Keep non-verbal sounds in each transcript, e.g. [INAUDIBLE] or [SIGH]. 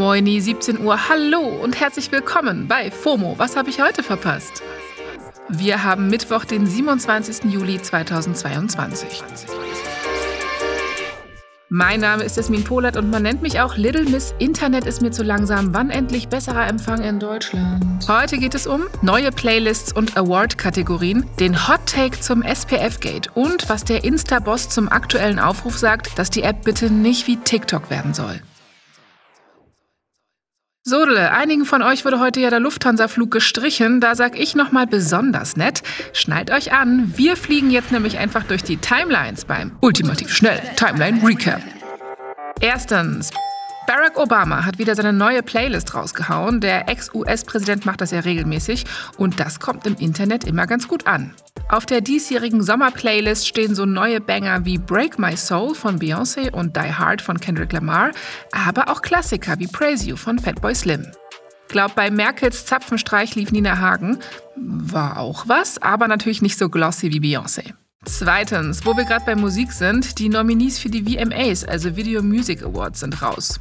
Moini, 17 Uhr, hallo und herzlich willkommen bei FOMO. Was habe ich heute verpasst? Wir haben Mittwoch, den 27. Juli 2022. Mein Name ist Esmin Polat und man nennt mich auch Little Miss Internet ist mir zu langsam. Wann endlich besserer Empfang in Deutschland? Heute geht es um neue Playlists und Award-Kategorien, den Hot Take zum SPF-Gate und was der Insta-Boss zum aktuellen Aufruf sagt, dass die App bitte nicht wie TikTok werden soll. Sodele, einigen von euch wurde heute ja der Lufthansa-Flug gestrichen. Da sag ich nochmal besonders nett. Schnallt euch an, wir fliegen jetzt nämlich einfach durch die Timelines beim ultimativ schnell Timeline Recap. Erstens, Barack Obama hat wieder seine neue Playlist rausgehauen. Der Ex-US-Präsident macht das ja regelmäßig und das kommt im Internet immer ganz gut an. Auf der diesjährigen Sommer-Playlist stehen so neue Banger wie Break My Soul von Beyoncé und Die Hard von Kendrick Lamar, aber auch Klassiker wie Praise You von Fatboy Slim. Glaub, bei Merkels Zapfenstreich lief Nina Hagen. War auch was, aber natürlich nicht so glossy wie Beyoncé. Zweitens, wo wir gerade bei Musik sind, die Nominees für die VMAs, also Video Music Awards, sind raus.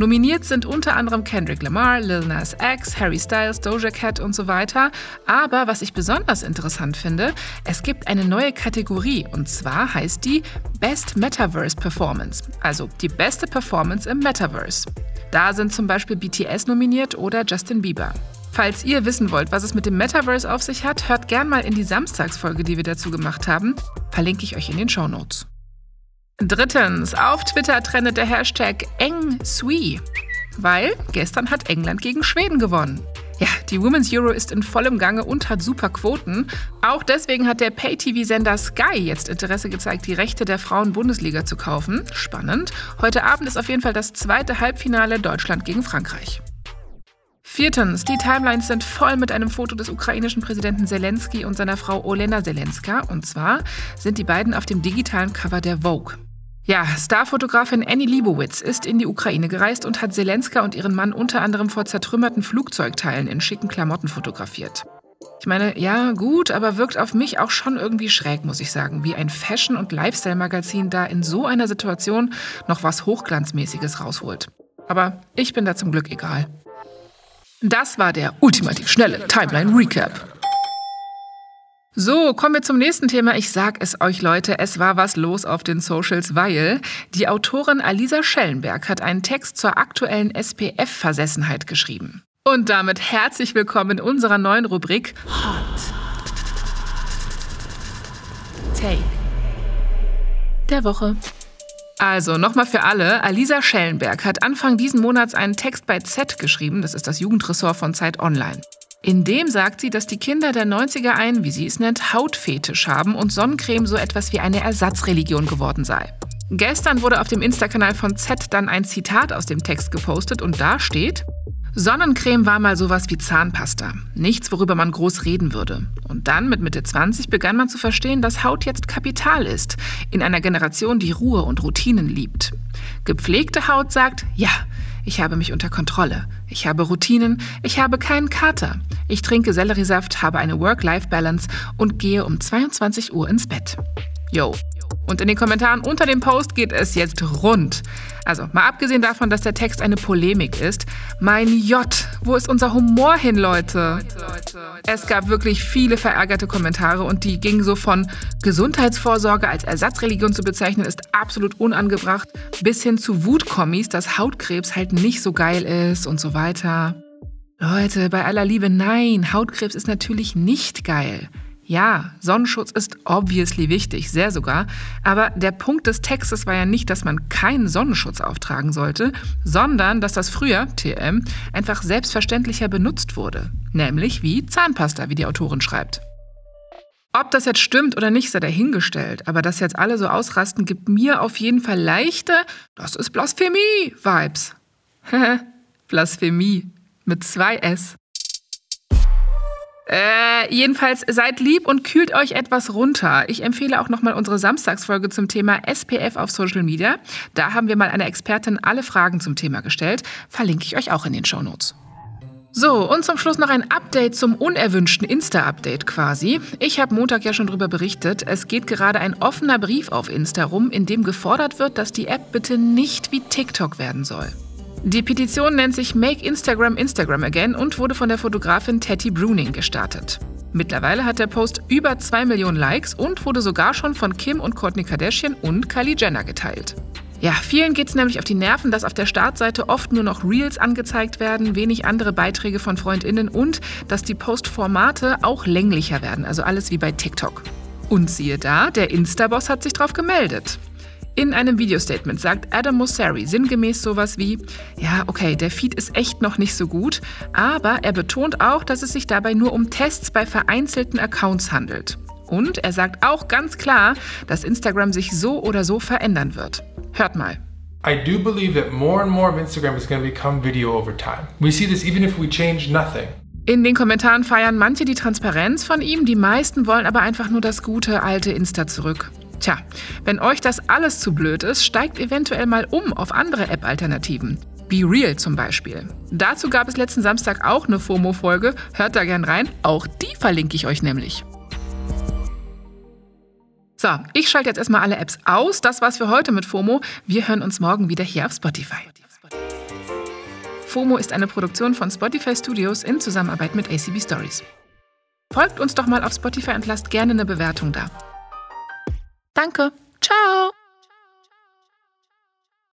Nominiert sind unter anderem Kendrick Lamar, Lil Nas X, Harry Styles, Doja Cat und so weiter. Aber was ich besonders interessant finde, es gibt eine neue Kategorie und zwar heißt die Best Metaverse Performance, also die beste Performance im Metaverse. Da sind zum Beispiel BTS nominiert oder Justin Bieber. Falls ihr wissen wollt, was es mit dem Metaverse auf sich hat, hört gern mal in die Samstagsfolge, die wir dazu gemacht haben. Verlinke ich euch in den Show Notes. Drittens, auf Twitter trendet der Hashtag EngSui, weil gestern hat England gegen Schweden gewonnen. Ja, die Women's Euro ist in vollem Gange und hat super Quoten. Auch deswegen hat der Pay-TV-Sender Sky jetzt Interesse gezeigt, die Rechte der Frauen-Bundesliga zu kaufen. Spannend. Heute Abend ist auf jeden Fall das zweite Halbfinale Deutschland gegen Frankreich. Viertens, die Timelines sind voll mit einem Foto des ukrainischen Präsidenten Zelensky und seiner Frau Olena Zelenska. Und zwar sind die beiden auf dem digitalen Cover der Vogue. Ja, Starfotografin Annie Liebowitz ist in die Ukraine gereist und hat Zelenska und ihren Mann unter anderem vor zertrümmerten Flugzeugteilen in schicken Klamotten fotografiert. Ich meine, ja, gut, aber wirkt auf mich auch schon irgendwie schräg, muss ich sagen, wie ein Fashion- und Lifestyle-Magazin da in so einer Situation noch was Hochglanzmäßiges rausholt. Aber ich bin da zum Glück egal. Das war der ultimativ schnelle Timeline Recap. So, kommen wir zum nächsten Thema. Ich sag es euch, Leute, es war was los auf den Socials, weil die Autorin Alisa Schellenberg hat einen Text zur aktuellen SPF-Versessenheit geschrieben. Und damit herzlich willkommen in unserer neuen Rubrik Hot Take der Woche. Also, nochmal für alle. Alisa Schellenberg hat Anfang diesen Monats einen Text bei Z geschrieben, das ist das Jugendressort von Zeit Online. In dem sagt sie, dass die Kinder der 90er einen, wie sie es nennt, Hautfetisch haben und Sonnencreme so etwas wie eine Ersatzreligion geworden sei. Gestern wurde auf dem Insta-Kanal von Z dann ein Zitat aus dem Text gepostet und da steht: Sonnencreme war mal sowas wie Zahnpasta. Nichts, worüber man groß reden würde. Und dann, mit Mitte 20, begann man zu verstehen, dass Haut jetzt Kapital ist. In einer Generation, die Ruhe und Routinen liebt. Gepflegte Haut sagt, ja, ich habe mich unter Kontrolle. Ich habe Routinen. Ich habe keinen Kater. Ich trinke Selleriesaft, habe eine Work-Life-Balance und gehe um 22 Uhr ins Bett. Yo. Und in den Kommentaren unter dem Post geht es jetzt rund. Also, mal abgesehen davon, dass der Text eine Polemik ist. Mein J, wo ist unser Humor hin, Leute? Es gab wirklich viele verärgerte Kommentare und die gingen so von Gesundheitsvorsorge als Ersatzreligion zu bezeichnen, ist absolut unangebracht, bis hin zu Wutkommis, dass Hautkrebs halt nicht so geil ist und so weiter. Leute, bei aller Liebe, nein, Hautkrebs ist natürlich nicht geil. Ja, Sonnenschutz ist obviously wichtig, sehr sogar. Aber der Punkt des Textes war ja nicht, dass man keinen Sonnenschutz auftragen sollte, sondern dass das früher, TM, einfach selbstverständlicher benutzt wurde. Nämlich wie Zahnpasta, wie die Autorin schreibt. Ob das jetzt stimmt oder nicht, sei dahingestellt. Aber dass jetzt alle so ausrasten, gibt mir auf jeden Fall leichte, das ist Blasphemie-Vibes. [LAUGHS] Blasphemie mit zwei S. Äh, jedenfalls seid lieb und kühlt euch etwas runter. Ich empfehle auch nochmal unsere Samstagsfolge zum Thema SPF auf Social Media. Da haben wir mal einer Expertin alle Fragen zum Thema gestellt. Verlinke ich euch auch in den Show Notes. So, und zum Schluss noch ein Update zum unerwünschten Insta-Update quasi. Ich habe Montag ja schon darüber berichtet. Es geht gerade ein offener Brief auf Insta rum, in dem gefordert wird, dass die App bitte nicht wie TikTok werden soll. Die Petition nennt sich Make Instagram Instagram Again und wurde von der Fotografin Teddy Bruning gestartet. Mittlerweile hat der Post über 2 Millionen Likes und wurde sogar schon von Kim und Kourtney Kardashian und Kylie Jenner geteilt. Ja, vielen geht es nämlich auf die Nerven, dass auf der Startseite oft nur noch Reels angezeigt werden, wenig andere Beiträge von FreundInnen und dass die Postformate auch länglicher werden, also alles wie bei TikTok. Und siehe da, der Insta-Boss hat sich drauf gemeldet. In einem Videostatement sagt Adam Mosseri sinngemäß sowas wie, ja, okay, der Feed ist echt noch nicht so gut, aber er betont auch, dass es sich dabei nur um Tests bei vereinzelten Accounts handelt. Und er sagt auch ganz klar, dass Instagram sich so oder so verändern wird. Hört mal. I do believe that more and more of Instagram is going to become video over time. We see this even if we change nothing. In den Kommentaren feiern manche die Transparenz von ihm, die meisten wollen aber einfach nur das gute alte Insta zurück. Tja, wenn euch das alles zu blöd ist, steigt eventuell mal um auf andere App-Alternativen. Be Real zum Beispiel. Dazu gab es letzten Samstag auch eine FOMO-Folge. Hört da gern rein. Auch die verlinke ich euch nämlich. So, ich schalte jetzt erstmal alle Apps aus. Das war's für heute mit FOMO. Wir hören uns morgen wieder hier auf Spotify. FOMO ist eine Produktion von Spotify Studios in Zusammenarbeit mit ACB Stories. Folgt uns doch mal auf Spotify und lasst gerne eine Bewertung da. Danke. Ciao.